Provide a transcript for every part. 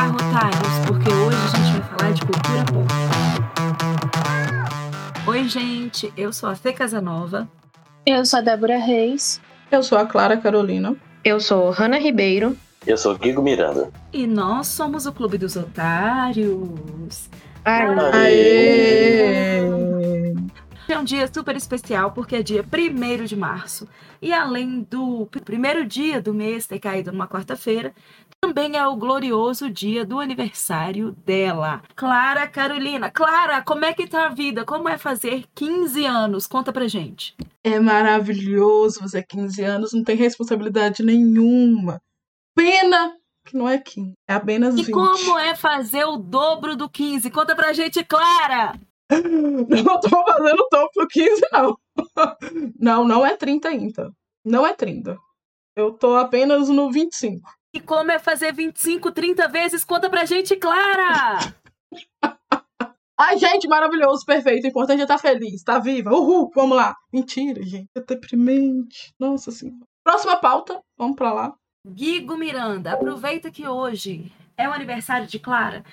carro, otários, porque hoje a gente vai falar de cultura pop. Oi, gente, eu sou a Fê Casanova. Eu sou a Débora Reis. Eu sou a Clara Carolina. Eu sou Hanna Ribeiro. Eu sou Guigo Miranda. E nós somos o Clube dos Otários. Aê! É um dia super especial porque é dia 1 de março. E além do primeiro dia do mês ter caído numa quarta-feira, também é o glorioso dia do aniversário dela. Clara Carolina. Clara, como é que tá a vida? Como é fazer 15 anos? Conta pra gente. É maravilhoso fazer 15 anos, não tem responsabilidade nenhuma. Pena que não é 15, é apenas 20. E como é fazer o dobro do 15? Conta pra gente, Clara! Não tô fazendo topo do 15, não. Não, não é 30 ainda. Não é 30. Eu tô apenas no 25. E como é fazer 25, 30 vezes? Conta pra gente, Clara! Ai, gente, maravilhoso, perfeito. O importante é estar feliz, estar viva. Uhul, vamos lá. Mentira, gente. É deprimente. Nossa senhora. Próxima pauta. Vamos pra lá. Guigo Miranda, aproveita que hoje é o aniversário de Clara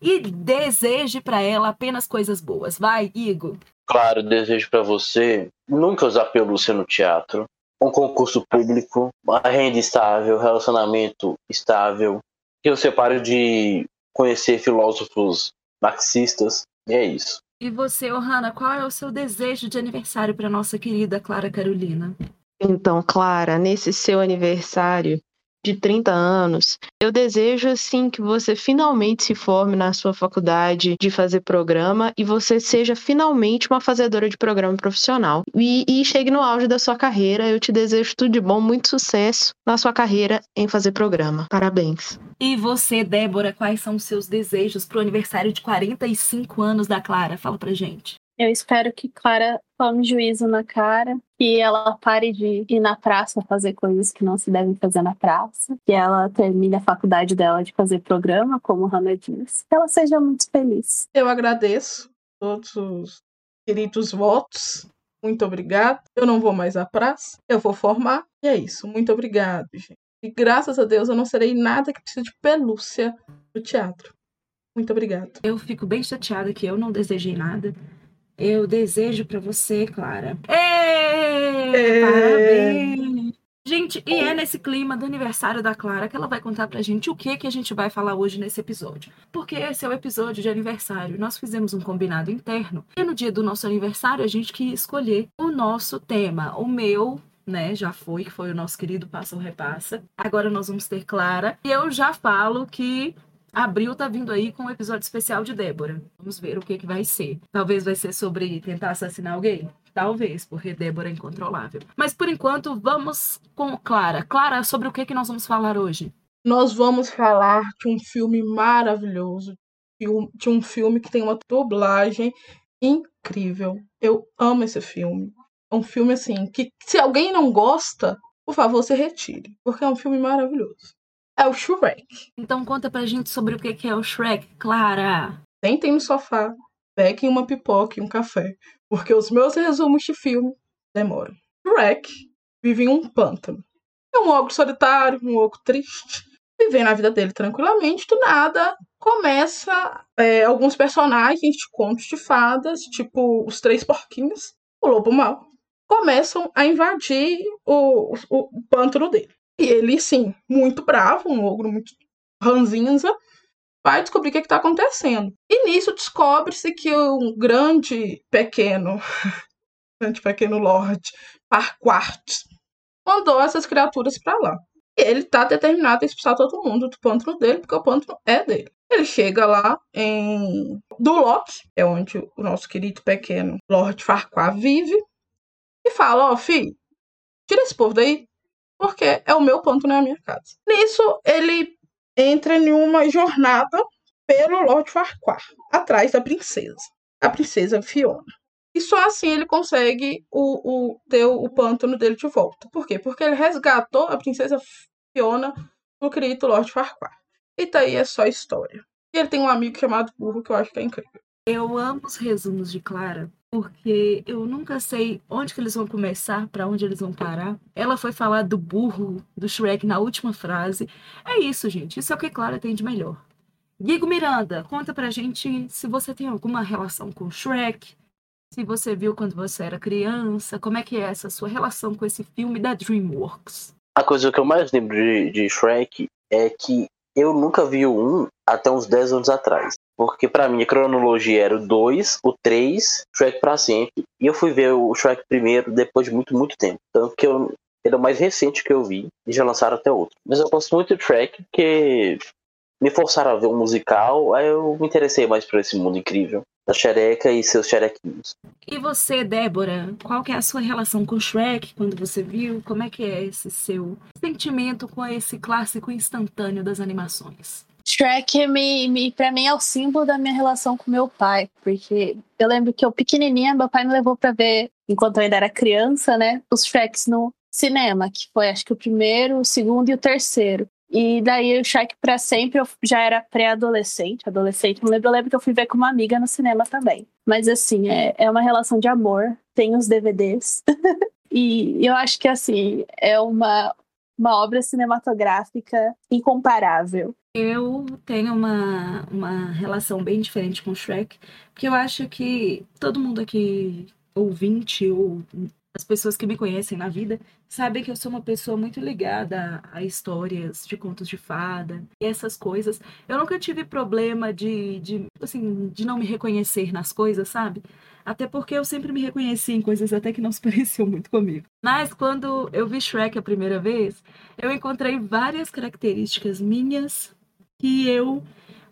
e deseje para ela apenas coisas boas. Vai, Igor. Claro, desejo para você nunca usar pelúcia no teatro, um concurso público, uma renda estável, relacionamento estável, que você pare de conhecer filósofos marxistas, e é isso. E você, Ohana, qual é o seu desejo de aniversário para nossa querida Clara Carolina? Então, Clara, nesse seu aniversário, de 30 anos, eu desejo assim que você finalmente se forme na sua faculdade de fazer programa e você seja finalmente uma fazedora de programa profissional e, e chegue no auge da sua carreira. Eu te desejo tudo de bom, muito sucesso na sua carreira em fazer programa. Parabéns. E você, Débora, quais são os seus desejos para o aniversário de 45 anos da Clara? Fala pra gente. Eu espero que Clara tome juízo na cara, que ela pare de ir na praça fazer coisas que não se devem fazer na praça, que ela termine a faculdade dela de fazer programa, como Hannah diz, que ela seja muito feliz. Eu agradeço todos os queridos votos. Muito obrigada. Eu não vou mais à praça, eu vou formar. E é isso. Muito obrigado, gente. E graças a Deus eu não serei nada que precise de pelúcia no teatro. Muito obrigada. Eu fico bem chateada que eu não desejei nada. Eu desejo para você, Clara. Êêê, Parabéns! Gente, e é nesse clima do aniversário da Clara que ela vai contar pra gente o que que a gente vai falar hoje nesse episódio. Porque esse é o episódio de aniversário. Nós fizemos um combinado interno. E no dia do nosso aniversário a gente quis escolher o nosso tema. O meu né? Já foi, que foi o nosso querido Passa ou Repassa. Agora nós vamos ter Clara. E eu já falo que Abril tá vindo aí com um episódio especial de Débora. Vamos ver o que, que vai ser. Talvez vai ser sobre tentar assassinar alguém. Talvez, porque Débora é incontrolável. Mas por enquanto, vamos com Clara. Clara, sobre o que, que nós vamos falar hoje? Nós vamos falar de um filme maravilhoso. De um filme que tem uma dublagem incrível. Eu amo esse filme. É um filme assim que se alguém não gosta, por favor, se retire, porque é um filme maravilhoso é o Shrek. Então conta pra gente sobre o que é o Shrek, Clara. Sentem no sofá, peguem uma pipoca e um café, porque os meus resumos de filme demoram. Shrek vive em um pântano. É um ogro solitário, um ogro triste, vivendo a vida dele tranquilamente, do nada começa é, alguns personagens de contos de fadas, tipo os Três Porquinhos, o Lobo Mal, começam a invadir o, o, o pântano dele. E ele, sim, muito bravo, um ogro muito ranzinza, vai descobrir o que é está acontecendo. E nisso descobre-se que um grande pequeno, grande pequeno Lorde, Parquart, mandou essas criaturas para lá. E ele está determinado a expulsar todo mundo do pântano dele, porque o pântano é dele. Ele chega lá em Duloc, é onde o nosso querido pequeno Lord Farquaad vive, e fala: Ó, oh, filho, tira esse povo daí, porque é o meu ponto na minha casa. Nisso, ele entra em uma jornada pelo Lord Farquhar, atrás da princesa, a princesa Fiona. E só assim ele consegue o, o, ter o pântano dele de volta. Por quê? Porque ele resgatou a princesa Fiona do querido Lord Farquhar. E daí é só história. E ele tem um amigo chamado Burro que eu acho que é incrível. Eu amo os resumos de Clara, porque eu nunca sei onde que eles vão começar, para onde eles vão parar. Ela foi falar do burro do Shrek na última frase. É isso, gente. Isso é o que Clara tem de melhor. Guigo Miranda, conta pra gente se você tem alguma relação com Shrek, se você viu quando você era criança, como é que é essa sua relação com esse filme da DreamWorks? A coisa que eu mais lembro de, de Shrek é que eu nunca vi 1 até uns 10 anos atrás. Porque para mim a cronologia era o 2, o 3, Shrek para sempre. E eu fui ver o Shrek primeiro depois de muito, muito tempo. Tanto que eu, ele é o mais recente que eu vi e já lançaram até outro. Mas eu gosto muito de Shrek porque me forçaram a ver um musical, aí eu me interessei mais por esse mundo incrível da xereca e seus xerequinhos. E você, Débora, qual que é a sua relação com Shrek quando você viu? Como é que é esse seu sentimento com esse clássico instantâneo das animações? Shrek, me, me, pra mim, é o símbolo da minha relação com meu pai, porque eu lembro que eu pequenininha, meu pai me levou para ver, enquanto eu ainda era criança, né, os Shreks no cinema, que foi acho que o primeiro, o segundo e o terceiro. E daí o Shrek para sempre eu já era pré-adolescente, adolescente, não lembro, eu lembro que eu fui ver com uma amiga no cinema também. Mas assim, é, é uma relação de amor, tem os DVDs. e eu acho que assim, é uma, uma obra cinematográfica incomparável. Eu tenho uma, uma relação bem diferente com Shrek, porque eu acho que todo mundo aqui, ouvinte ou as pessoas que me conhecem na vida sabem que eu sou uma pessoa muito ligada a histórias de contos de fada e essas coisas. Eu nunca tive problema de, de, assim, de não me reconhecer nas coisas, sabe? Até porque eu sempre me reconheci em coisas até que não se pareciam muito comigo. Mas quando eu vi Shrek a primeira vez, eu encontrei várias características minhas que eu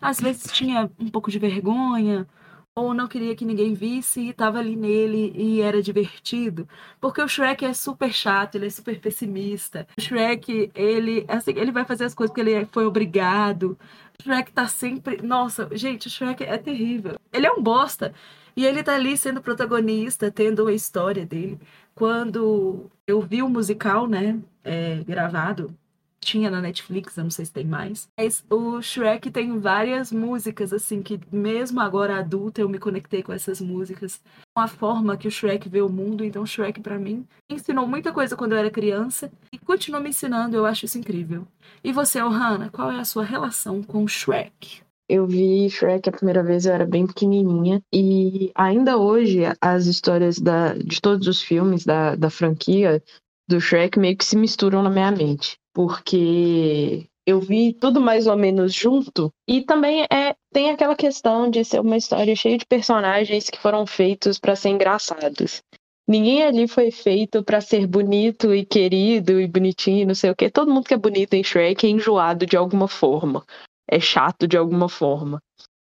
às vezes tinha um pouco de vergonha ou não queria que ninguém visse e estava ali nele e era divertido. Porque o Shrek é super chato, ele é super pessimista. O Shrek, ele, assim, ele vai fazer as coisas porque ele foi obrigado. O Shrek tá sempre. Nossa, gente, o Shrek é terrível. Ele é um bosta. E ele tá ali sendo protagonista, tendo a história dele. Quando eu vi o musical, né, é, gravado, tinha na Netflix, eu não sei se tem mais. Mas o Shrek tem várias músicas, assim, que mesmo agora adulta eu me conectei com essas músicas. Com a forma que o Shrek vê o mundo, então o Shrek para mim ensinou muita coisa quando eu era criança e continua me ensinando, eu acho isso incrível. E você, Ohana, qual é a sua relação com o Shrek? Eu vi Shrek a primeira vez, eu era bem pequenininha. E ainda hoje, as histórias da, de todos os filmes da, da franquia do Shrek meio que se misturam na minha mente porque eu vi tudo mais ou menos junto. E também é tem aquela questão de ser uma história cheia de personagens que foram feitos para ser engraçados. Ninguém ali foi feito para ser bonito e querido e bonitinho, não sei o quê. Todo mundo que é bonito em Shrek é enjoado de alguma forma. É chato de alguma forma.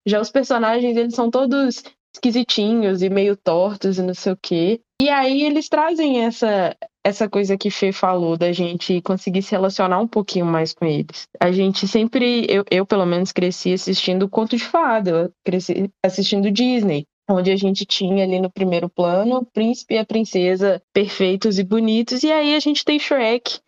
Já os personagens, eles são todos esquisitinhos e meio tortos e não sei o quê. E aí eles trazem essa, essa coisa que Fê falou, da gente conseguir se relacionar um pouquinho mais com eles. A gente sempre, eu, eu pelo menos cresci assistindo conto de fada, cresci assistindo Disney. Onde a gente tinha ali no primeiro plano o príncipe e a princesa perfeitos e bonitos, e aí a gente tem Shrek,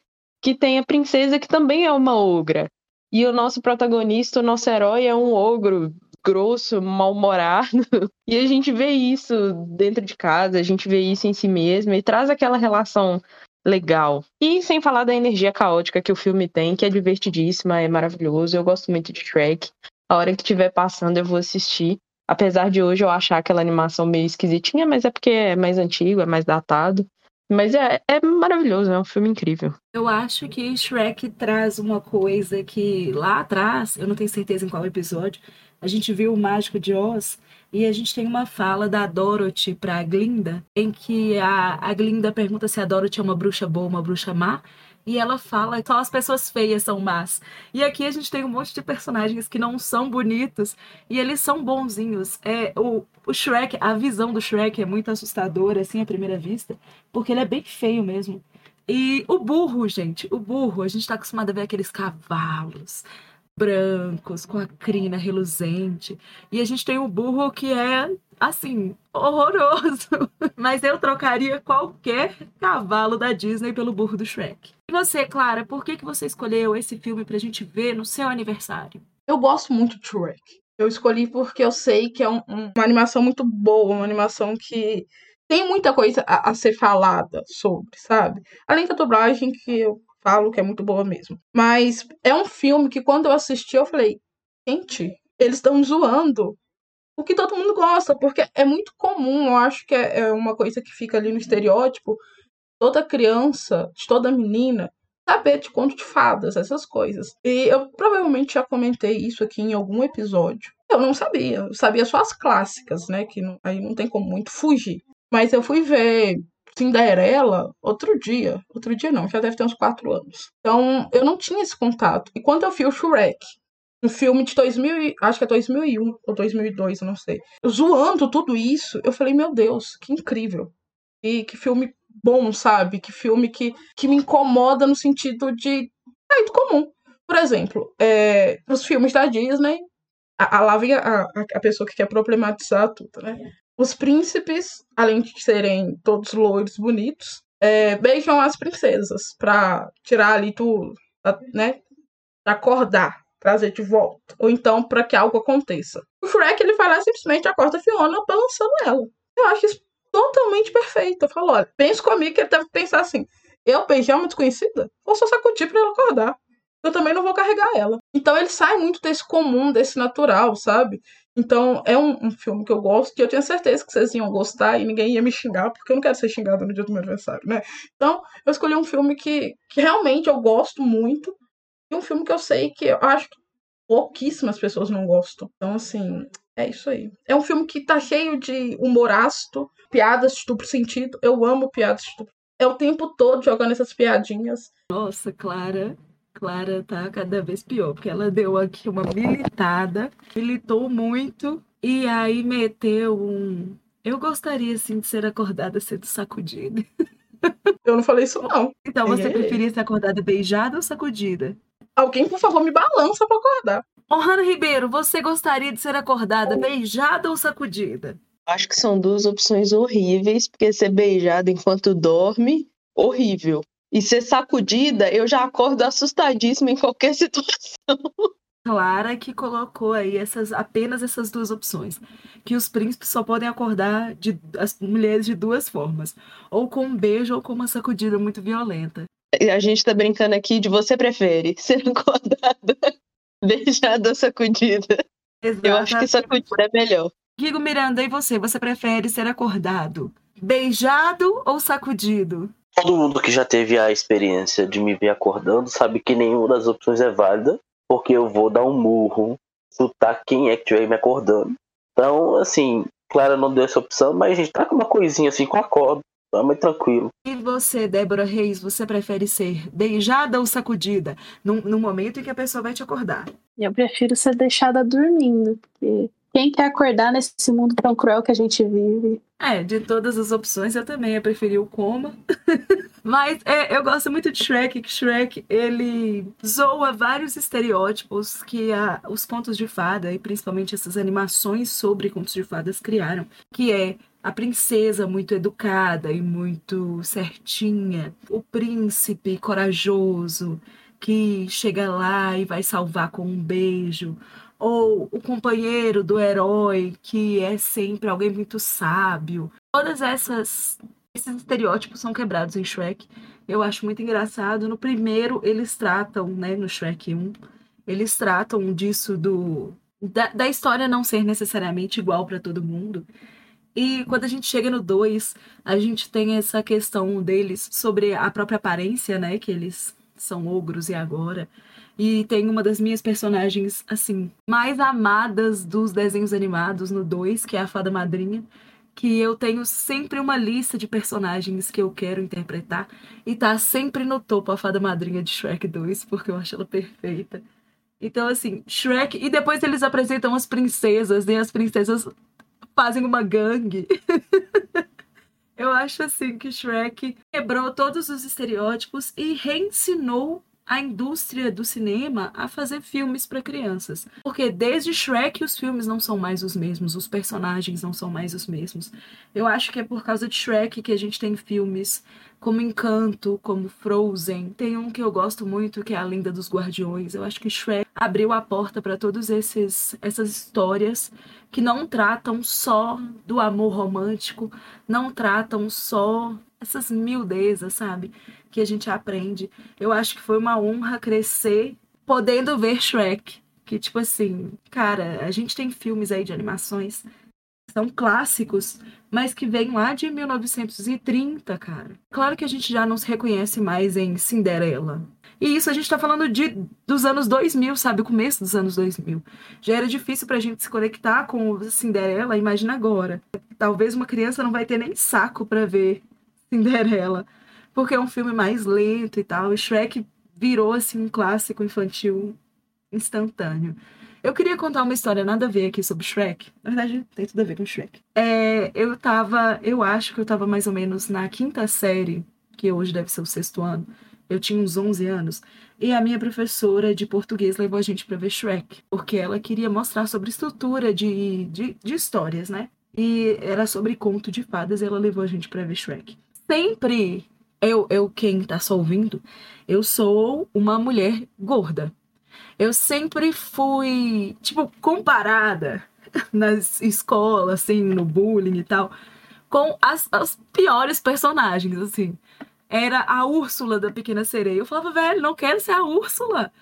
que tem a princesa que também é uma ogra. E o nosso protagonista, o nosso herói, é um ogro grosso, mal-humorado. E a gente vê isso dentro de casa, a gente vê isso em si mesmo e traz aquela relação legal. E sem falar da energia caótica que o filme tem, que é divertidíssima, é maravilhoso. Eu gosto muito de Shrek. A hora que estiver passando, eu vou assistir. Apesar de hoje eu achar aquela animação meio esquisitinha, mas é porque é mais antigo, é mais datado. Mas é, é maravilhoso, é um filme incrível. Eu acho que Shrek traz uma coisa que lá atrás, eu não tenho certeza em qual episódio, a gente viu o Mágico de Oz e a gente tem uma fala da Dorothy para a Glinda, em que a, a Glinda pergunta se a Dorothy é uma bruxa boa ou uma bruxa má. E ela fala que só as pessoas feias são más. E aqui a gente tem um monte de personagens que não são bonitos e eles são bonzinhos. É, o, o Shrek, a visão do Shrek é muito assustadora, assim, à primeira vista, porque ele é bem feio mesmo. E o burro, gente, o burro, a gente tá acostumado a ver aqueles cavalos, brancos, com a crina reluzente. E a gente tem o burro que é, assim, horroroso. Mas eu trocaria qualquer cavalo da Disney pelo burro do Shrek. E você, Clara, por que, que você escolheu esse filme pra gente ver no seu aniversário? Eu gosto muito de Shrek. Eu escolhi porque eu sei que é um, um, uma animação muito boa, uma animação que tem muita coisa a, a, ser falada sobre, sabe? Além da dublagem, que eu falo que é muito boa mesmo. Mas é um filme que quando eu assisti, eu falei, gente, eles estão zoando o que todo mundo gosta, porque é muito comum, eu acho que é, é uma coisa que fica ali no estereótipo, toda criança, de toda menina, saber de conto de fadas, essas coisas. E eu provavelmente já comentei isso aqui em algum episódio. Eu não sabia, eu sabia só as clássicas, né, que não, aí não tem como muito fugir. Mas eu fui ver Cinderela outro dia. Outro dia não, já deve ter uns quatro anos. Então eu não tinha esse contato. E quando eu vi o Shrek, um filme de 2000, acho que é 2001 ou 2002, eu não sei. Zoando tudo isso, eu falei, meu Deus, que incrível. E que filme bom, sabe? Que filme que, que me incomoda no sentido de sair do comum. Por exemplo, é, os filmes da Disney, a, a lá vem a, a, pessoa que quer problematizar tudo, né? Os príncipes, além de serem todos loiros, bonitos, é, beijam as princesas pra tirar ali tudo, né? Acordar trazer de volta. Ou então para que algo aconteça. O Shrek, ele vai lá simplesmente acorda a Fiona balançando ela. Eu acho isso totalmente perfeito. Eu falo, olha, pense comigo que ele deve pensar assim: eu beijar uma desconhecida? Ou só sacudir pra ela acordar? Eu também não vou carregar ela. Então ele sai muito desse comum, desse natural, sabe? Então é um, um filme que eu gosto, que eu tinha certeza que vocês iam gostar e ninguém ia me xingar, porque eu não quero ser xingada no dia do meu aniversário, né? Então eu escolhi um filme que, que realmente eu gosto muito um filme que eu sei que eu acho que pouquíssimas pessoas não gostam. Então, assim, é isso aí. É um filme que tá cheio de humor ácido, piadas de duplo sentido. Eu amo piadas de duplo É o tempo todo jogando essas piadinhas. Nossa, Clara. Clara tá cada vez pior, porque ela deu aqui uma militada, militou muito e aí meteu um. Eu gostaria, assim, de ser acordada sendo sacudida. Eu não falei isso, não. Então, você é. preferia ser acordada beijada ou sacudida? Alguém, por favor, me balança para acordar. Ohana Ribeiro, você gostaria de ser acordada beijada ou sacudida? Acho que são duas opções horríveis, porque ser beijada enquanto dorme, horrível. E ser sacudida, eu já acordo assustadíssima em qualquer situação. Clara que colocou aí essas apenas essas duas opções, que os príncipes só podem acordar de as mulheres de duas formas, ou com um beijo ou com uma sacudida muito violenta. A gente tá brincando aqui de você prefere ser acordada, beijada ou sacudida. Exato. Eu acho que sacudida é melhor. Guigo Miranda, e você? Você prefere ser acordado, beijado ou sacudido? Todo mundo que já teve a experiência de me ver acordando sabe que nenhuma das opções é válida, porque eu vou dar um murro, chutar quem é que estiver me acordando. Então, assim, Clara não deu essa opção, mas a gente tá com uma coisinha assim com a corda. Tá mais tranquilo. E você, Débora Reis, você prefere ser beijada ou sacudida? No, no momento em que a pessoa vai te acordar? Eu prefiro ser deixada dormindo, porque quem quer acordar nesse mundo tão cruel que a gente vive? É, de todas as opções eu também ia preferir o coma. Mas é, eu gosto muito de Shrek, que Shrek ele zoa vários estereótipos que a, os contos de fada, e principalmente essas animações sobre contos de fadas criaram. Que é a princesa muito educada e muito certinha, o príncipe corajoso que chega lá e vai salvar com um beijo, ou o companheiro do herói que é sempre alguém muito sábio. Todas essas esses estereótipos são quebrados em Shrek. Eu acho muito engraçado. No primeiro eles tratam, né, no Shrek 1, eles tratam disso do da, da história não ser necessariamente igual para todo mundo. E quando a gente chega no 2, a gente tem essa questão deles sobre a própria aparência, né? Que eles são ogros e agora. E tem uma das minhas personagens, assim, mais amadas dos desenhos animados no 2, que é a Fada Madrinha. Que eu tenho sempre uma lista de personagens que eu quero interpretar. E tá sempre no topo a Fada Madrinha de Shrek 2, porque eu acho ela perfeita. Então, assim, Shrek. E depois eles apresentam as princesas, e as princesas fazem uma gangue. Eu acho assim que Shrek quebrou todos os estereótipos e reensinou a indústria do cinema a fazer filmes para crianças. Porque desde Shrek os filmes não são mais os mesmos, os personagens não são mais os mesmos. Eu acho que é por causa de Shrek que a gente tem filmes como Encanto, como Frozen. Tem um que eu gosto muito que é A Lenda dos Guardiões. Eu acho que Shrek abriu a porta para todas essas histórias que não tratam só do amor romântico, não tratam só essas miudezas, sabe? que a gente aprende. Eu acho que foi uma honra crescer podendo ver Shrek, que tipo assim, cara, a gente tem filmes aí de animações são clássicos, mas que vêm lá de 1930, cara. Claro que a gente já não se reconhece mais em Cinderela. E isso a gente tá falando de, dos anos 2000, sabe? O começo dos anos 2000. Já era difícil pra gente se conectar com Cinderela, imagina agora. Talvez uma criança não vai ter nem saco para ver Cinderela, porque é um filme mais lento e tal. E Shrek virou assim um clássico infantil instantâneo. Eu queria contar uma história nada a ver aqui sobre Shrek. Na verdade, tem tudo a ver com Shrek. É, eu tava, eu acho que eu tava mais ou menos na quinta série, que hoje deve ser o sexto ano. Eu tinha uns 11 anos. E a minha professora de português levou a gente para ver Shrek, porque ela queria mostrar sobre estrutura de, de, de histórias, né? E era sobre conto de fadas e ela levou a gente para ver Shrek. Sempre, eu, eu, quem tá só ouvindo, eu sou uma mulher gorda. Eu sempre fui, tipo, comparada nas escolas, assim, no bullying e tal, com as, as piores personagens, assim. Era a Úrsula da Pequena Sereia. Eu falava, velho, não quero ser a Úrsula.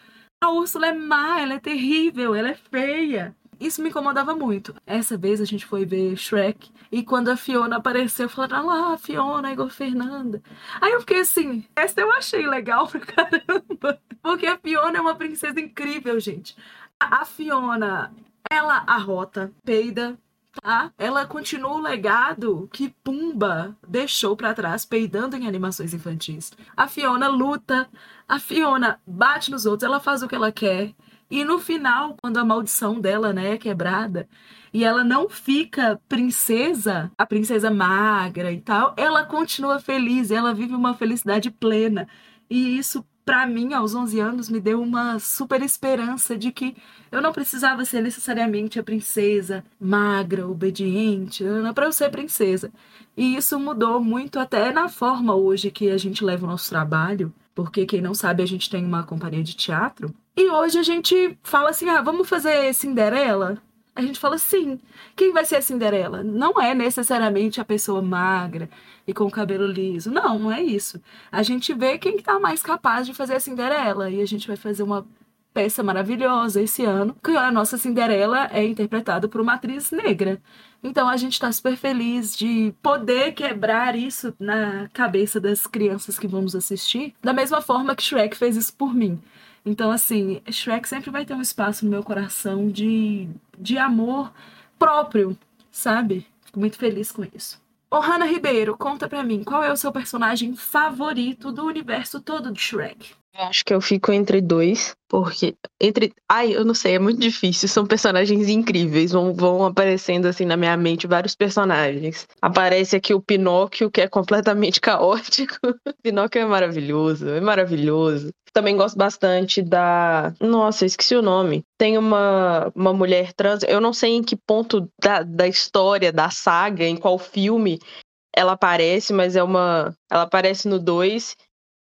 A Úrsula é má, ela é terrível, ela é feia. Isso me incomodava muito. Essa vez a gente foi ver Shrek e quando a Fiona apareceu, falaram: ah lá, Fiona, Igor Fernanda. Aí eu fiquei assim: essa eu achei legal pra caramba. Porque a Fiona é uma princesa incrível, gente. A Fiona, ela arrota, peida, tá? Ela continua o legado que Pumba deixou para trás, peidando em animações infantis. A Fiona luta, a Fiona bate nos outros, ela faz o que ela quer. E no final, quando a maldição dela né, é quebrada, e ela não fica princesa, a princesa magra e tal, ela continua feliz, ela vive uma felicidade plena. E isso, para mim, aos 11 anos, me deu uma super esperança de que eu não precisava ser necessariamente a princesa magra, obediente, para eu ser princesa. E isso mudou muito até na forma hoje que a gente leva o nosso trabalho, porque quem não sabe, a gente tem uma companhia de teatro e hoje a gente fala assim: ah, vamos fazer Cinderela? A gente fala sim. Quem vai ser a Cinderela? Não é necessariamente a pessoa magra e com o cabelo liso. Não, não é isso. A gente vê quem está mais capaz de fazer a Cinderela. E a gente vai fazer uma peça maravilhosa esse ano, que a nossa Cinderela é interpretada por uma atriz negra. Então a gente está super feliz de poder quebrar isso na cabeça das crianças que vamos assistir, da mesma forma que Shrek fez isso por mim. Então, assim, Shrek sempre vai ter um espaço no meu coração de, de amor próprio, sabe? Fico muito feliz com isso. Ô, Hanna Ribeiro, conta pra mim, qual é o seu personagem favorito do universo todo de Shrek? Acho que eu fico entre dois, porque entre. Ai, eu não sei, é muito difícil. São personagens incríveis. Vão, vão aparecendo assim na minha mente vários personagens. Aparece aqui o Pinóquio, que é completamente caótico. Pinóquio é maravilhoso, é maravilhoso. Também gosto bastante da. Nossa, esqueci o nome. Tem uma, uma mulher trans. Eu não sei em que ponto da, da história, da saga, em qual filme ela aparece, mas é uma. Ela aparece no 2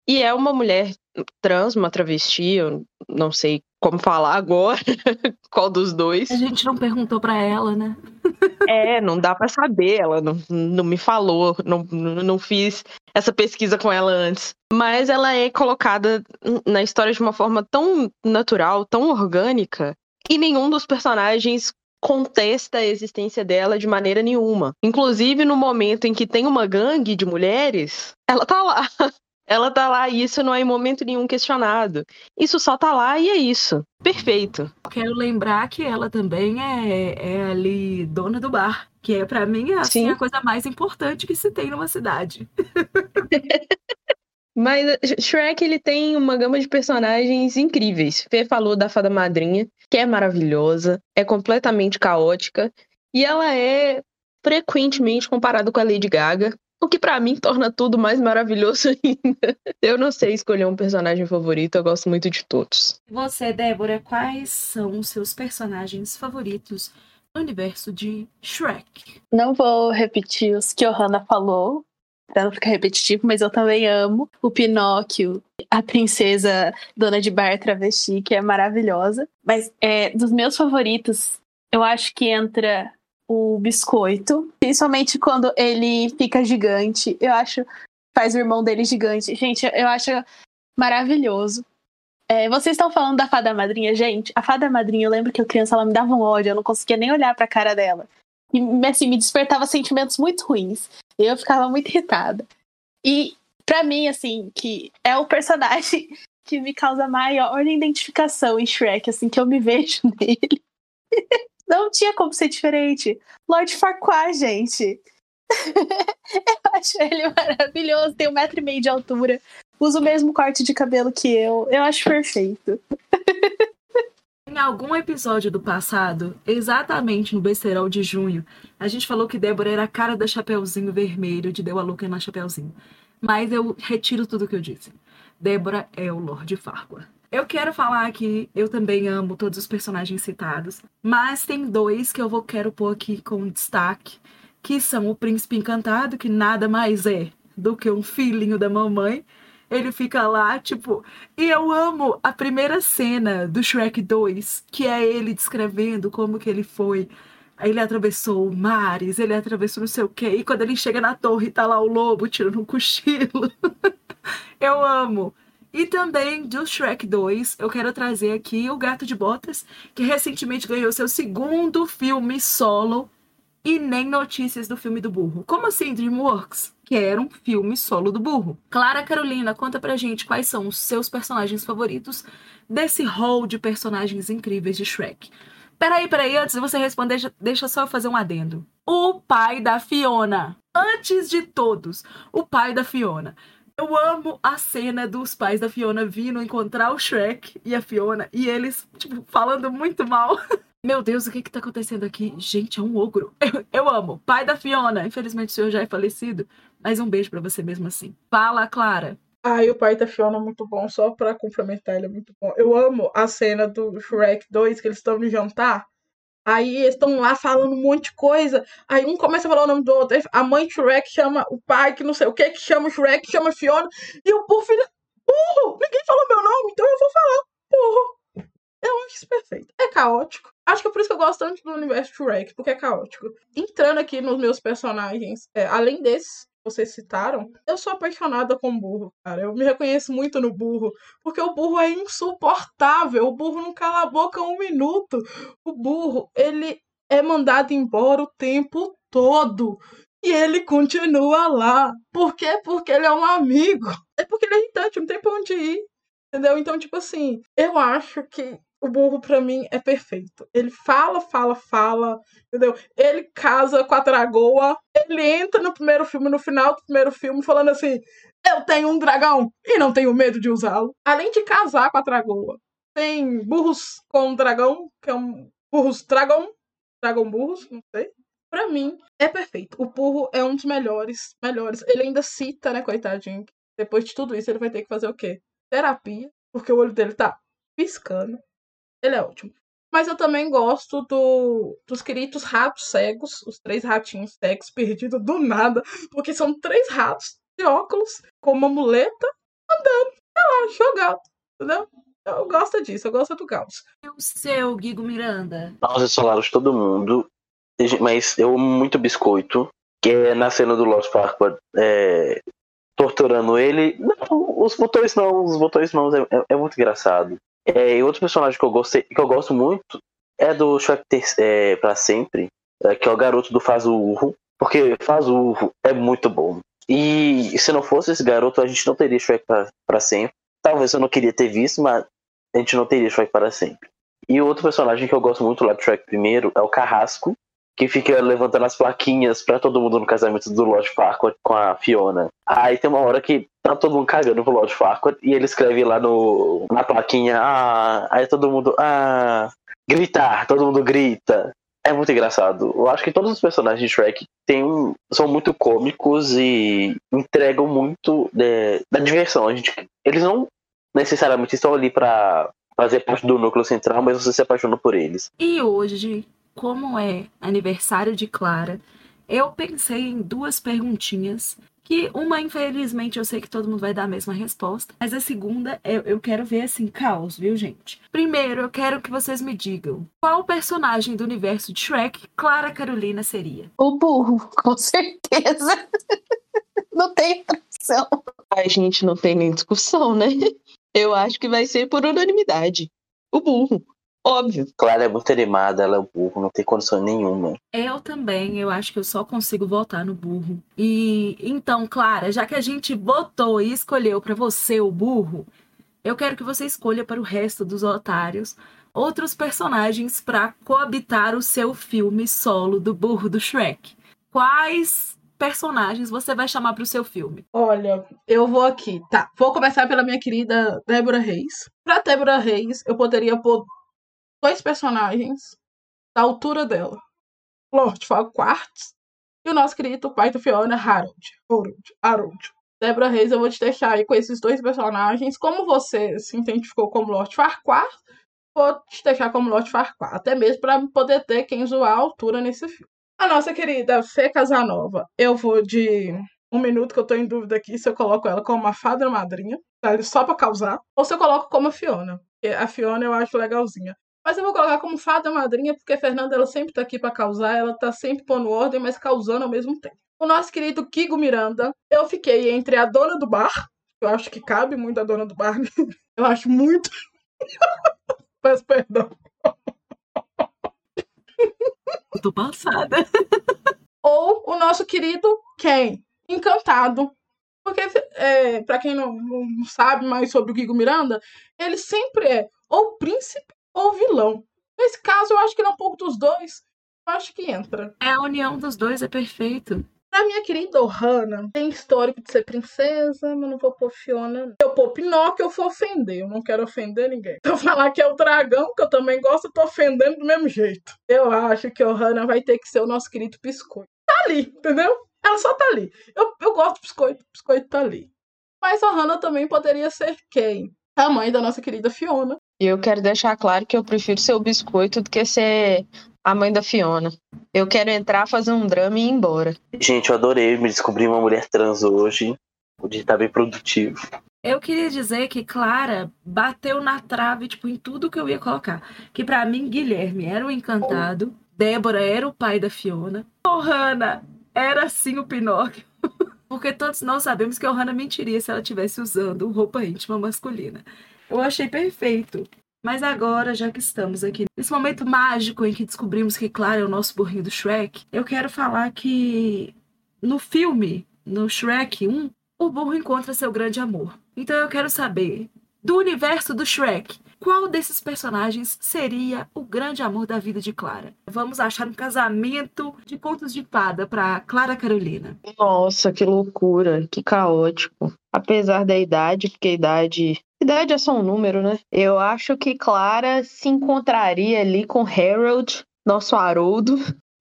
e é uma mulher trans, uma travesti, eu não sei como falar agora, qual dos dois. A gente não perguntou para ela, né? é, não dá para saber, ela não, não me falou, não, não fiz essa pesquisa com ela antes. Mas ela é colocada na história de uma forma tão natural, tão orgânica, e nenhum dos personagens contesta a existência dela de maneira nenhuma. Inclusive, no momento em que tem uma gangue de mulheres, ela tá lá. Ela tá lá e isso não é em momento nenhum questionado. Isso só tá lá e é isso. Perfeito. Quero lembrar que ela também é, é ali dona do bar. Que é, para mim, é assim, a coisa mais importante que se tem numa cidade. Mas Shrek ele tem uma gama de personagens incríveis. Fê falou da fada madrinha, que é maravilhosa, é completamente caótica e ela é frequentemente comparada com a Lady Gaga, o que para mim torna tudo mais maravilhoso ainda. Eu não sei escolher um personagem favorito, eu gosto muito de todos. Você, Débora, quais são os seus personagens favoritos no universo de Shrek? Não vou repetir os que a Hannah falou, pra não ficar repetitivo, mas eu também amo o Pinóquio, a princesa dona de bar travesti, que é maravilhosa. Mas é, dos meus favoritos, eu acho que entra o biscoito, principalmente quando ele fica gigante. Eu acho faz o irmão dele gigante. Gente, eu acho maravilhoso. É, vocês estão falando da fada madrinha, gente? A fada madrinha, eu lembro que eu criança, ela me dava um ódio, eu não conseguia nem olhar pra cara dela. E assim, me despertava sentimentos muito ruins. Eu ficava muito irritada. E para mim, assim, que é o personagem que me causa maior identificação em Shrek, assim, que eu me vejo nele. Não tinha como ser diferente. Lord Farquaad, gente. eu acho ele maravilhoso, tem um metro e meio de altura, usa o mesmo corte de cabelo que eu. Eu acho perfeito. Em algum episódio do passado, exatamente no besterol de junho, a gente falou que Débora era a cara da Chapeuzinho Vermelho de Deu a Luca na Chapeuzinho. Mas eu retiro tudo que eu disse. Débora é o Lord Farquaad. Eu quero falar que eu também amo todos os personagens citados, mas tem dois que eu vou quero pôr aqui com destaque, que são o Príncipe Encantado, que nada mais é do que um filhinho da mamãe. Ele fica lá, tipo. E eu amo a primeira cena do Shrek 2, que é ele descrevendo como que ele foi. Ele atravessou mares, ele atravessou não sei o quê. E quando ele chega na torre, tá lá o lobo tirando um cochilo. eu amo. E também do Shrek 2, eu quero trazer aqui o Gato de Botas, que recentemente ganhou seu segundo filme solo e nem notícias do filme do burro. Como assim, DreamWorks? Que era um filme solo do burro. Clara Carolina, conta pra gente quais são os seus personagens favoritos desse hall de personagens incríveis de Shrek. Peraí, peraí, antes de você responder, deixa só eu fazer um adendo. O pai da Fiona. Antes de todos, o pai da Fiona. Eu amo a cena dos pais da Fiona vindo encontrar o Shrek e a Fiona e eles, tipo, falando muito mal. Meu Deus, o que que tá acontecendo aqui? Gente, é um ogro. Eu, eu amo. Pai da Fiona. Infelizmente o senhor já é falecido, mas um beijo para você mesmo assim. Fala, Clara. Ai, o pai da Fiona é muito bom, só pra complementar, ele é muito bom. Eu amo a cena do Shrek 2, que eles estão no jantar. Aí eles estão lá falando um monte de coisa. Aí um começa a falar o nome do outro. A mãe Shrek chama o pai, que não sei o que, que chama o Shrek, chama Fiona. E o burro fica. Burro! Ninguém falou meu nome, então eu vou falar. Burro! Eu acho isso perfeito. É caótico. Acho que é por isso que eu gosto tanto do universo Shrek, porque é caótico. Entrando aqui nos meus personagens, é, além desses vocês citaram, eu sou apaixonada com burro, cara. Eu me reconheço muito no burro, porque o burro é insuportável. O burro não cala a boca um minuto. O burro, ele é mandado embora o tempo todo. E ele continua lá. Por quê? Porque ele é um amigo. É porque ele é irritante, não tem pra onde ir. Entendeu? Então, tipo assim, eu acho que o burro para mim é perfeito. Ele fala, fala, fala, entendeu? Ele casa com a Dragoa, ele entra no primeiro filme, no final do primeiro filme, falando assim: Eu tenho um dragão e não tenho medo de usá-lo. Além de casar com a Dragoa, tem burros com dragão, que é um. Burros dragão, dragão burros, não sei. Pra mim, é perfeito. O burro é um dos melhores, melhores. Ele ainda cita, né, coitadinho. Depois de tudo isso, ele vai ter que fazer o quê? Terapia, porque o olho dele tá piscando. Ele é ótimo. Mas eu também gosto do, dos queridos ratos cegos, os três ratinhos cegos perdidos do nada, porque são três ratos de óculos com uma muleta andando, tá lá, jogado, entendeu? Eu gosto disso, eu gosto do caos. E o seu, Guigo Miranda? Nós de todo mundo, mas eu amo muito biscoito, que é na cena do Lost Farquaad é, torturando ele. Não, os botões não, os botões não, é, é, é muito engraçado. É, e outro personagem que eu, gostei, que eu gosto muito é do Shrek é, para sempre, é, que é o garoto do Fazurro, porque Fazurro é muito bom. E se não fosse esse garoto, a gente não teria Shrek para sempre. Talvez eu não queria ter visto, mas a gente não teria Shrek para sempre. E outro personagem que eu gosto muito lá do Shrek primeiro é o Carrasco, que fica levantando as plaquinhas para todo mundo no casamento do Lord Farquaad com a Fiona. Aí tem uma hora que tá todo mundo cagando pro Lord Farquaad e ele escreve lá no, na plaquinha, ah, aí todo mundo, ah, gritar, todo mundo grita. É muito engraçado. Eu acho que todos os personagens de Shrek tem são muito cômicos e entregam muito de, da diversão. A gente, eles não necessariamente estão ali para fazer parte do núcleo central, mas você se apaixona por eles. E hoje, como é aniversário de Clara, eu pensei em duas perguntinhas. Que uma, infelizmente, eu sei que todo mundo vai dar a mesma resposta. Mas a segunda, eu, eu quero ver assim, caos, viu, gente? Primeiro, eu quero que vocês me digam qual personagem do universo de Shrek Clara Carolina seria? O burro, com certeza. não tem opção. A gente não tem nem discussão, né? Eu acho que vai ser por unanimidade. O burro. Óbvio. Clara é muito animada, ela é burro, não tem condição nenhuma. Eu também, eu acho que eu só consigo votar no burro. E então, Clara, já que a gente votou e escolheu para você o burro, eu quero que você escolha para o resto dos otários outros personagens para coabitar o seu filme solo do burro do Shrek. Quais personagens você vai chamar para o seu filme? Olha, eu vou aqui. Tá, vou começar pela minha querida Débora Reis. Pra Débora Reis, eu poderia pôr dois personagens da altura dela. Lord Farquaad e o nosso querido pai da Fiona, Harold. Harold. Harold. Débora Reis, eu vou te deixar aí com esses dois personagens. Como você se identificou como Lord Farquaad, vou te deixar como Lord Farquaad. Até mesmo para poder ter quem zoar a altura nesse filme. A nossa querida Fê Casanova, eu vou de um minuto que eu tô em dúvida aqui se eu coloco ela como uma fada madrinha, tá? só pra causar, ou se eu coloco como a Fiona. Porque a Fiona eu acho legalzinha. Mas eu vou colocar como fada madrinha, porque a Fernanda ela sempre tá aqui para causar, ela tá sempre pondo ordem, mas causando ao mesmo tempo. O nosso querido Kigo Miranda, eu fiquei entre a dona do bar, eu acho que cabe muito a dona do bar, eu acho muito. Peço perdão. Tô passada. Ou o nosso querido Ken, encantado. Porque, é, para quem não, não, sabe mais sobre o Kigo Miranda, ele sempre é ou príncipe ou vilão. Nesse caso, eu acho que ele é um pouco dos dois. Eu acho que entra. É, a união dos dois é perfeito. A minha querida Ohana tem histórico de ser princesa, mas não vou pôr Fiona. Eu pôr Pinóquio, eu vou ofender. Eu não quero ofender ninguém. Então falar que é o dragão, que eu também gosto, eu tô ofendendo do mesmo jeito. Eu acho que Ohana vai ter que ser o nosso querido biscoito. Tá ali, entendeu? Ela só tá ali. Eu, eu gosto do biscoito, o biscoito tá ali. Mas Ohana também poderia ser quem? A mãe da nossa querida Fiona. E eu quero deixar claro que eu prefiro ser o biscoito do que ser a mãe da Fiona. Eu quero entrar, fazer um drama e ir embora. Gente, eu adorei me descobrir uma mulher trans hoje. O dia tá bem produtivo. Eu queria dizer que Clara bateu na trave, tipo, em tudo que eu ia colocar. Que para mim, Guilherme era o encantado, Débora era o pai da Fiona, Ohana era sim o Pinóquio. Porque todos nós sabemos que a Ohana mentiria se ela estivesse usando roupa íntima masculina. Eu achei perfeito. Mas agora, já que estamos aqui nesse momento mágico em que descobrimos que Clara é o nosso burrinho do Shrek, eu quero falar que no filme, no Shrek 1, o burro encontra seu grande amor. Então eu quero saber, do universo do Shrek, qual desses personagens seria o grande amor da vida de Clara? Vamos achar um casamento de contos de fada para Clara Carolina. Nossa, que loucura, que caótico. Apesar da idade, porque a idade Idade é só um número, né? Eu acho que Clara se encontraria ali com Harold, nosso Haroldo,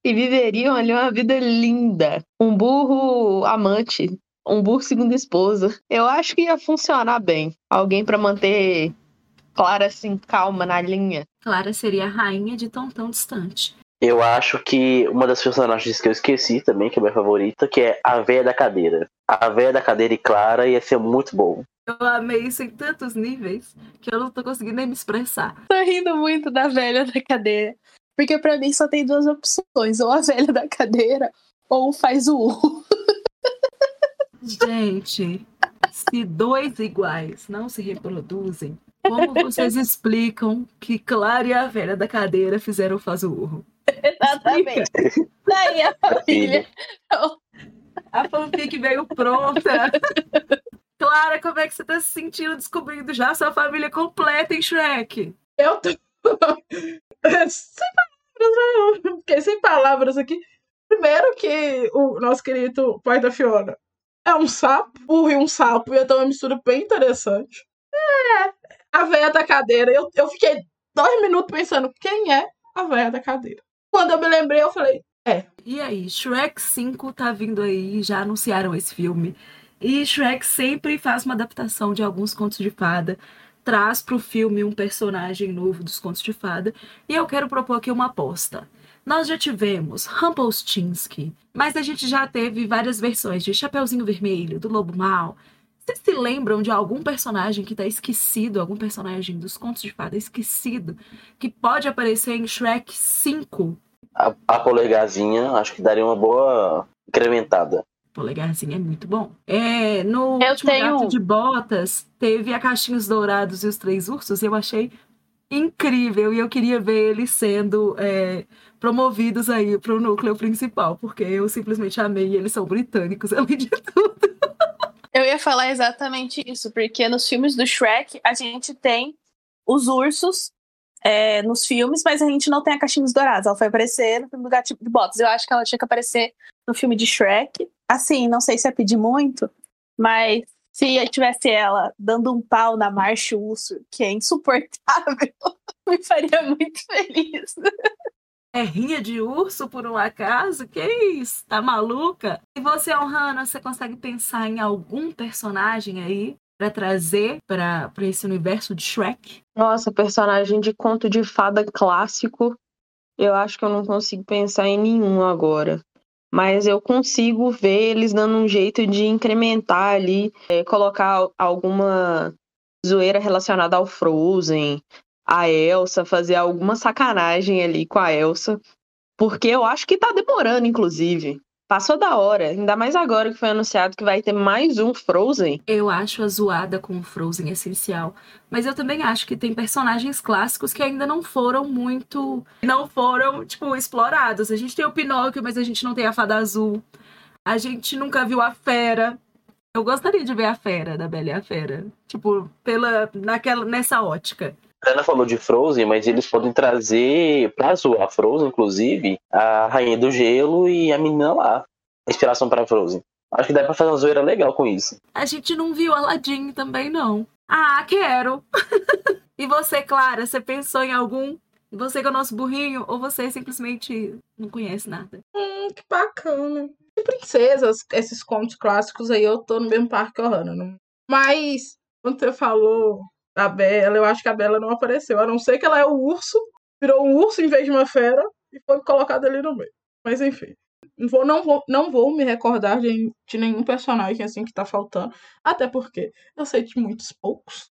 e viveriam ali uma vida linda. Um burro amante, um burro segundo esposa. Eu acho que ia funcionar bem. Alguém para manter Clara assim calma na linha. Clara seria a rainha de tão tão distante. Eu acho que uma das personagens que eu esqueci também, que é minha favorita, que é a Véia da Cadeira. A Véia da Cadeira e Clara ia ser muito bom. Eu amei isso em tantos níveis que eu não tô conseguindo nem me expressar. Tô rindo muito da velha da cadeira. Porque para mim só tem duas opções: ou a velha da cadeira, ou faz o U. Gente, se dois iguais não se reproduzem, como vocês explicam que Clara e a velha da cadeira fizeram o faz o urro? Exatamente. Daí a família. A fanfic veio pronta. Clara, como é que você tá se sentindo descobrindo já sua família completa em Shrek? Eu tô. sem palavras, né? Fiquei sem palavras aqui. Primeiro que o nosso querido pai da Fiona é um sapo, burro e um sapo, e então é uma mistura bem interessante. É, a véia da cadeira. Eu, eu fiquei dois minutos pensando, quem é a véia da cadeira? Quando eu me lembrei, eu falei, é. E aí, Shrek 5 tá vindo aí, já anunciaram esse filme. E Shrek sempre faz uma adaptação de alguns contos de fada, traz para o filme um personagem novo dos contos de fada, e eu quero propor aqui uma aposta. Nós já tivemos Rumpelstiltskin, mas a gente já teve várias versões de Chapeuzinho Vermelho, do Lobo Mal. Vocês se lembram de algum personagem que está esquecido, algum personagem dos contos de fada esquecido, que pode aparecer em Shrek 5? A, a polegazinha, acho que daria uma boa incrementada. Polegarzinho é muito bom. É, no Eu último tenho- Gato de Botas, teve a Caixinhos Dourados e os Três Ursos. Eu achei incrível e eu queria ver eles sendo é, promovidos aí para o núcleo principal, porque eu simplesmente amei. Eles são britânicos, além de tudo. Eu ia falar exatamente isso, porque nos filmes do Shrek a gente tem os ursos é, nos filmes, mas a gente não tem a Caixinhos Dourados. Ela foi aparecer no filme do Gato de Botas. Eu acho que ela tinha que aparecer no filme de Shrek. Assim, não sei se é pedir muito, mas se tivesse ela dando um pau na Marcha Urso, que é insuportável, me faria muito feliz. É rinha de urso por um acaso? Que isso? Tá maluca? E você, Ohana, você consegue pensar em algum personagem aí pra trazer pra esse universo de Shrek? Nossa, personagem de conto de fada clássico, eu acho que eu não consigo pensar em nenhum agora. Mas eu consigo ver eles dando um jeito de incrementar ali, é, colocar alguma zoeira relacionada ao Frozen, a Elsa, fazer alguma sacanagem ali com a Elsa. Porque eu acho que tá demorando, inclusive. Passou da hora, ainda mais agora que foi anunciado que vai ter mais um Frozen. Eu acho a zoada com o Frozen essencial. Mas eu também acho que tem personagens clássicos que ainda não foram muito. Não foram, tipo, explorados. A gente tem o Pinóquio, mas a gente não tem a Fada Azul. A gente nunca viu a Fera. Eu gostaria de ver a Fera, da Bela e a Fera. Tipo, pela, naquela, nessa ótica. A Ana falou de Frozen, mas eles podem trazer pra zoar Frozen, inclusive, a Rainha do Gelo e a menina lá. A inspiração pra Frozen. Acho que dá pra fazer uma zoeira legal com isso. A gente não viu Aladdin também, não. Ah, quero! e você, Clara, você pensou em algum? Você que é o nosso burrinho? Ou você simplesmente não conhece nada? Hum, que bacana. De princesas, esses contos clássicos aí, eu tô no mesmo parque que a Hannah. Não... Mas, quando você falou da Bela, eu acho que a Bela não apareceu. A não ser que ela é o urso, virou um urso em vez de uma fera e foi colocada ali no meio. Mas enfim. Não vou, não vou, não vou me recordar de, de nenhum personagem assim que tá faltando. Até porque eu sei de muitos poucos.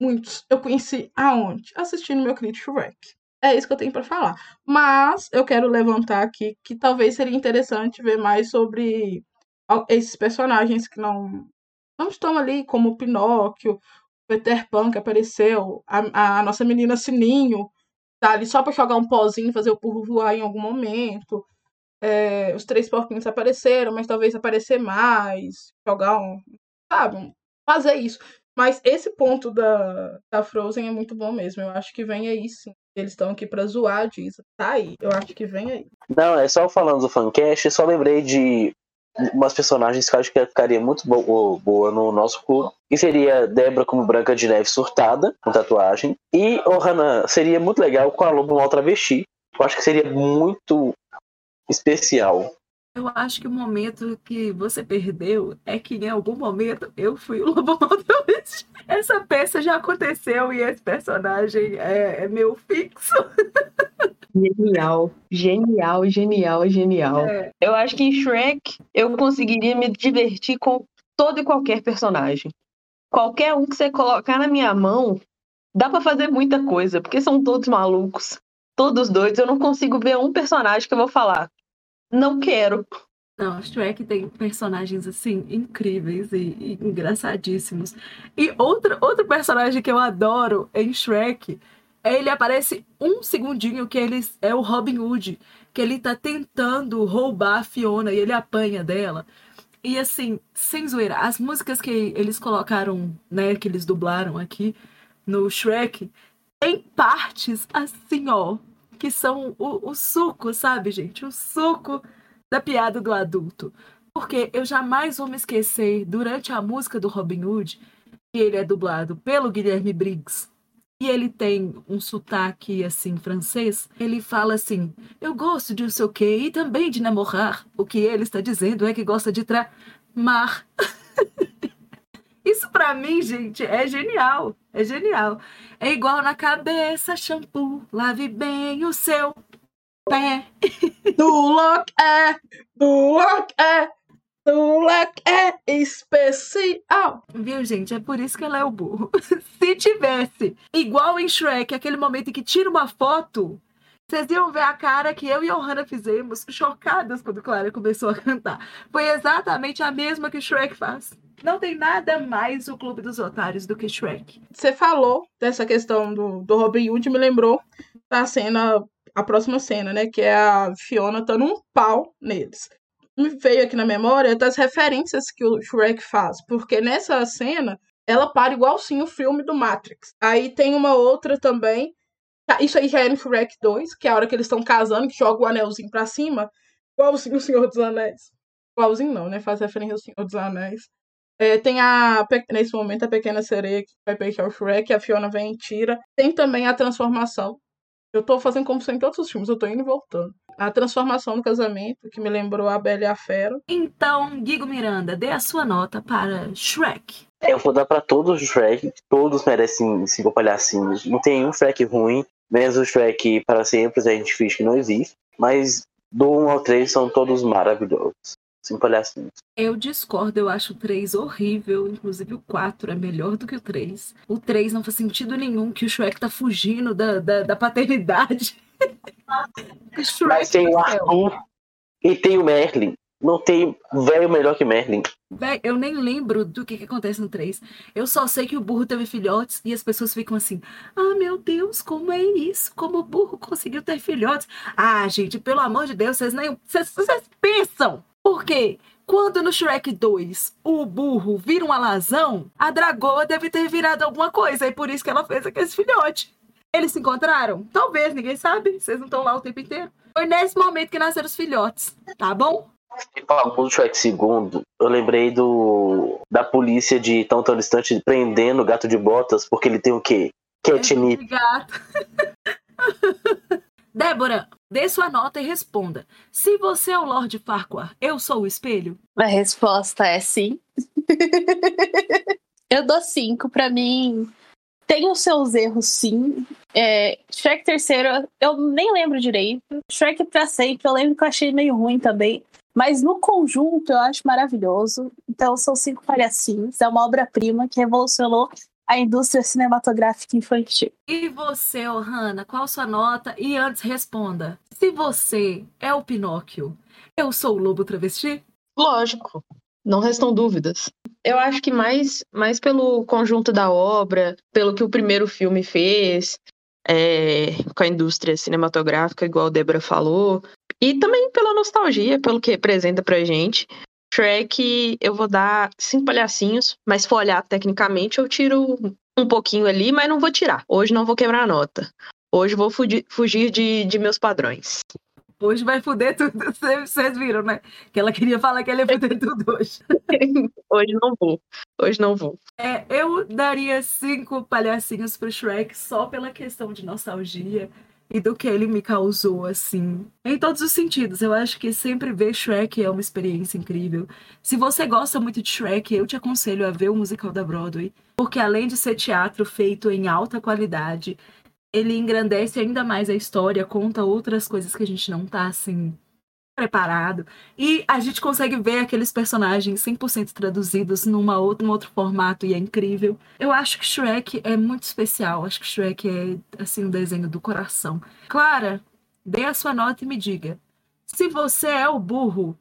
Muitos. Eu conheci aonde? Assistindo meu querido Shrek. É isso que eu tenho pra falar. Mas eu quero levantar aqui que talvez seria interessante ver mais sobre esses personagens que não, não estão ali, como Pinóquio, Peter Pan que apareceu, a, a nossa menina Sininho, tá ali só pra jogar um pozinho, fazer o burro voar em algum momento. É, os três porquinhos apareceram, mas talvez aparecer mais, jogar um. Sabe? Fazer isso. Mas esse ponto da, da Frozen é muito bom mesmo. Eu acho que vem aí sim. Eles estão aqui pra zoar Disney. Tá aí. Eu acho que vem aí. Não, é só falando do fancast, só lembrei de umas personagens que eu acho que ficaria muito bo- boa no nosso clube. Que seria Débora como Branca de Neve surtada, com tatuagem. E Ohana seria muito legal com a Lobo Mal Travesti. Eu acho que seria muito especial. Eu acho que o momento que você perdeu é que em algum momento eu fui o Lobo Mal Travesti. Essa peça já aconteceu e esse personagem é, é meu fixo. Genial, genial, genial, genial. É. Eu acho que em Shrek eu conseguiria me divertir com todo e qualquer personagem. Qualquer um que você colocar na minha mão, dá pra fazer muita coisa, porque são todos malucos, todos doidos. Eu não consigo ver um personagem que eu vou falar, não quero. Não, Shrek tem personagens assim incríveis e, e engraçadíssimos. E outro, outro personagem que eu adoro em Shrek, é ele aparece um segundinho que ele é o Robin Hood, que ele tá tentando roubar a Fiona e ele apanha dela. E assim, sem zoeira, as músicas que eles colocaram, né, que eles dublaram aqui no Shrek, tem partes assim, ó, que são o, o suco, sabe, gente? O suco da piada do adulto. Porque eu jamais vou me esquecer, durante a música do Robin Hood, que ele é dublado pelo Guilherme Briggs, e ele tem um sotaque assim francês, ele fala assim: "Eu gosto de não sei o quê e também de namorar". O que ele está dizendo é que gosta de tramar. Isso pra mim, gente, é genial. É genial. É igual na cabeça, shampoo, lave bem o seu pé. Do Lock é, do Lock é, do Lock é especial. Viu, gente? É por isso que ela é o burro. Se tivesse igual em Shrek, aquele momento em que tira uma foto, Vocês iam ver a cara que eu e a Ohana fizemos, chocadas quando Clara começou a cantar. Foi exatamente a mesma que Shrek faz. Não tem nada mais o Clube dos Otários do que Shrek. Você falou dessa questão do, do Robin Hood, me lembrou da cena, a próxima cena, né? Que é a Fiona dando um pau neles. Me veio aqui na memória das referências que o Shrek faz, porque nessa cena ela para igualzinho o filme do Matrix. Aí tem uma outra também, tá, isso aí já é no Shrek 2, que é a hora que eles estão casando, que joga o anelzinho pra cima, igualzinho o Senhor dos Anéis. Igualzinho não, né? Faz referência ao Senhor dos Anéis. É, tem a, nesse momento, a pequena sereia que vai peixe o Shrek, a Fiona vem e tira. Tem também a transformação. Eu tô fazendo como se em todos os filmes, eu tô indo e voltando. A transformação do casamento, que me lembrou a Bela e a Fera. Então, Guigo Miranda, dê a sua nota para Shrek. Eu vou dar para todos os Shrek, todos merecem cinco palhacinhos. Não tem um Shrek ruim, menos o Shrek para sempre, a gente finge que não existe. Mas do 1 ao 3 são todos maravilhosos. Cinco palhacinhos. Eu discordo, eu acho o 3 horrível. Inclusive o 4 é melhor do que o 3. O 3 não faz sentido nenhum que o Shrek tá fugindo da, da, da paternidade. Mas tem o Arthur e tem o Merlin. Não tem velho melhor que Merlin. Véi, eu nem lembro do que, que acontece no 3. Eu só sei que o burro teve filhotes e as pessoas ficam assim: Ah, meu Deus, como é isso? Como o burro conseguiu ter filhotes? Ah, gente, pelo amor de Deus, vocês nem. Vocês, vocês pensam por quê? Quando no Shrek 2 o burro vira um alazão, a dragoa deve ter virado alguma coisa, e por isso que ela fez aquele filhote. Eles se encontraram? Talvez, ninguém sabe. Vocês não estão lá o tempo inteiro. Foi nesse momento que nasceram os filhotes, tá bom? E falando do Shrek segundo, eu lembrei do da polícia de tão tão distante prendendo o gato de botas, porque ele tem o quê? Catnip. Gato. Débora, dê sua nota e responda. Se você é o Lord Farquhar, eu sou o espelho? A resposta é sim. eu dou cinco. Para mim, tem os seus erros, sim. É, Shrek terceiro, eu nem lembro direito. Shrek pra sempre, eu lembro que eu achei meio ruim também. Mas no conjunto eu acho maravilhoso. Então são cinco palhacinhos. É uma obra-prima que revolucionou a indústria cinematográfica infantil. E você, Ohana, qual sua nota? E antes responda: se você é o Pinóquio, eu sou o lobo travesti? Lógico, não restam dúvidas. Eu acho que mais, mais pelo conjunto da obra, pelo que o primeiro filme fez, é, com a indústria cinematográfica, igual a Débora falou, e também pela nostalgia, pelo que representa pra gente. Shrek, eu vou dar cinco palhacinhos, mas se for olhar tecnicamente, eu tiro um pouquinho ali, mas não vou tirar. Hoje não vou quebrar a nota. Hoje vou fugir, de, de meus padrões. Hoje vai fuder tudo. Vocês viram, né? Que ela queria falar que ela ia fuder tudo hoje. hoje não vou. Hoje não vou. É, eu daria cinco palhacinhos pro Shrek só pela questão de nostalgia e do que ele me causou, assim. Em todos os sentidos. Eu acho que sempre ver Shrek é uma experiência incrível. Se você gosta muito de Shrek, eu te aconselho a ver o musical da Broadway. Porque além de ser teatro feito em alta qualidade, ele engrandece ainda mais a história, conta outras coisas que a gente não tá, assim, preparado. E a gente consegue ver aqueles personagens 100% traduzidos numa outra, num outro formato e é incrível. Eu acho que Shrek é muito especial. Acho que Shrek é, assim, um desenho do coração. Clara, dê a sua nota e me diga. Se você é o burro,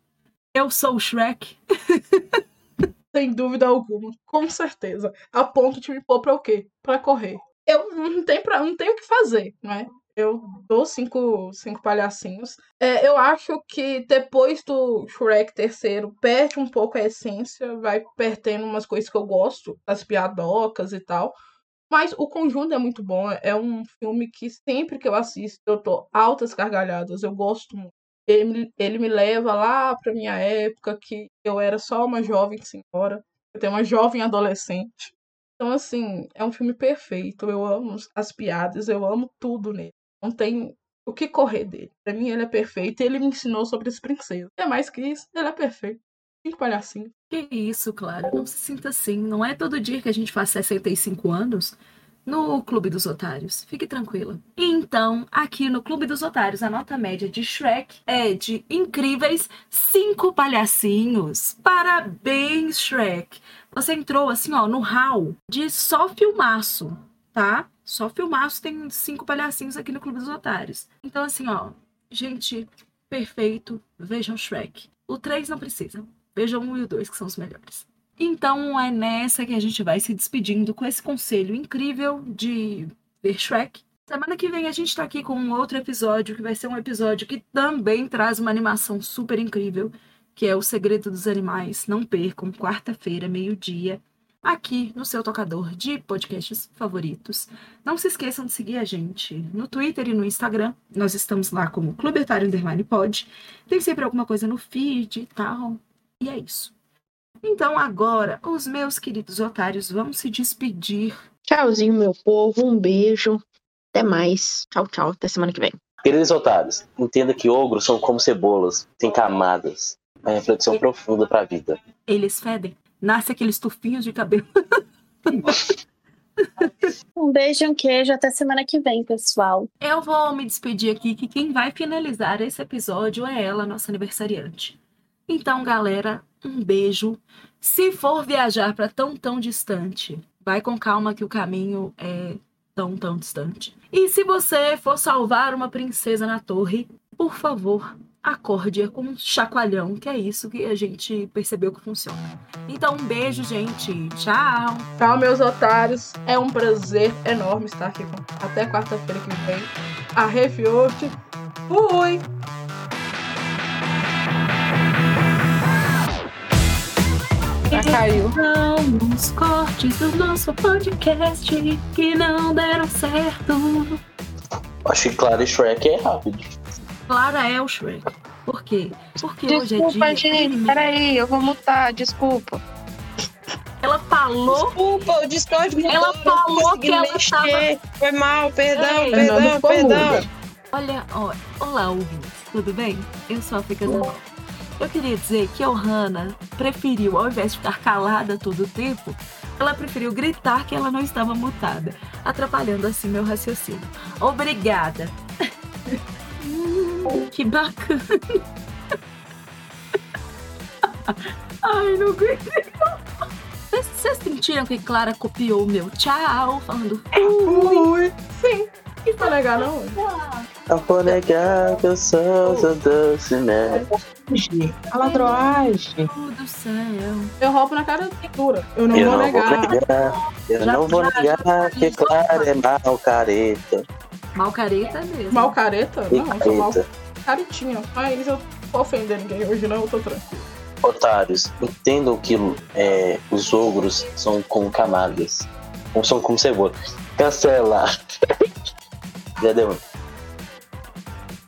eu sou o Shrek? Sem dúvida alguma, com certeza. A ponto de me pôr pra o quê? Pra correr. Eu não tenho, pra, não tenho o que fazer, não é? Eu dou cinco, cinco palhacinhos. É, eu acho que depois do Shrek terceiro, perde um pouco a essência, vai perdendo umas coisas que eu gosto, as piadocas e tal. Mas o conjunto é muito bom. É um filme que sempre que eu assisto, eu tô altas gargalhadas. Eu gosto muito. Ele, ele me leva lá pra minha época, que eu era só uma jovem senhora. Eu tenho uma jovem adolescente. Então, assim, é um filme perfeito. Eu amo as piadas, eu amo tudo nele. Não tem o que correr dele. Pra mim, ele é perfeito. E ele me ensinou sobre as princesas. É mais que isso, ele é perfeito. Cinco palhacinhos. Que isso, Clara. Não se sinta assim. Não é todo dia que a gente faz 65 anos no Clube dos Otários. Fique tranquila. Então, aqui no Clube dos Otários, a nota média de Shrek é de incríveis cinco palhacinhos. Parabéns, Shrek! Você entrou assim, ó, no hall de só filmaço, tá? Só filmaço tem cinco palhacinhos aqui no Clube dos Otários. Então, assim, ó, gente, perfeito, vejam Shrek. O 3 não precisa. Vejam um e o 2, que são os melhores. Então é nessa que a gente vai se despedindo com esse conselho incrível de ver Shrek. Semana que vem a gente tá aqui com um outro episódio, que vai ser um episódio que também traz uma animação super incrível, que é O Segredo dos Animais. Não percam, quarta-feira, meio-dia, aqui no seu tocador de podcasts favoritos. Não se esqueçam de seguir a gente no Twitter e no Instagram. Nós estamos lá como Clube Etário Underline Pod. Tem sempre alguma coisa no feed e tal. E é isso. Então agora, os meus queridos otários vão se despedir. Tchauzinho, meu povo. Um beijo. Até mais. Tchau, tchau. Até semana que vem. Queridos otários, entenda que ogros são como cebolas, têm camadas. É uma reflexão profunda pra vida. Eles fedem. Nasce aqueles tufinhos de cabelo. Um beijo e um queijo. Até semana que vem, pessoal. Eu vou me despedir aqui, que quem vai finalizar esse episódio é ela, nossa aniversariante. Então, galera, um beijo. Se for viajar para tão, tão distante, vai com calma que o caminho é tão, tão distante. E se você for salvar uma princesa na torre, por favor, acorde com um chacoalhão, que é isso que a gente percebeu que funciona. Então, um beijo, gente. Tchau. Tchau, meus otários. É um prazer enorme estar aqui. com- Até quarta-feira que vem. A Refiote. Fui! Já caiu. Vamos cortes do nosso podcast que não deram certo. Acho que Clara e Shrek é rápido. Clara é o Shrek. Por quê? Porque hoje é Desculpa, dia. gente. Peraí, eu vou mutar. Desculpa. Ela falou. Desculpa, o Discord mudou, Ela eu não falou que ela mexer. Foi mal, perdão, Ei, Fernanda perdão, perdão. muda. Olha, ó, olá, ouvintes. Tudo bem? Eu sou a Fica Zanol. Eu queria dizer que a Ohana preferiu, ao invés de ficar calada todo o tempo, ela preferiu gritar que ela não estava mutada, atrapalhando assim meu raciocínio. Obrigada. Que bacana. Ai, não aguentei. Vocês- sentiram que Clara copiou o meu tchau, falando Fui! Sim. Não vou negar, não. Não vou negar que eu sou seu doce, né? A ladroagem. tudo céu. Eu roubo na cara dura. Eu não eu vou não negar. vou negar. Eu Já- não vou já- negar que Clara é mal careta. Mal careta mesmo. Mal careta? E Não, eu sou mal careta. Caretinha. Mas eu não vou ofender ninguém hoje, não. Eu tô tranquilo. Otários, entendam que é, os ogros são como camadas. Ou são como cebola. Cancela. Já deu.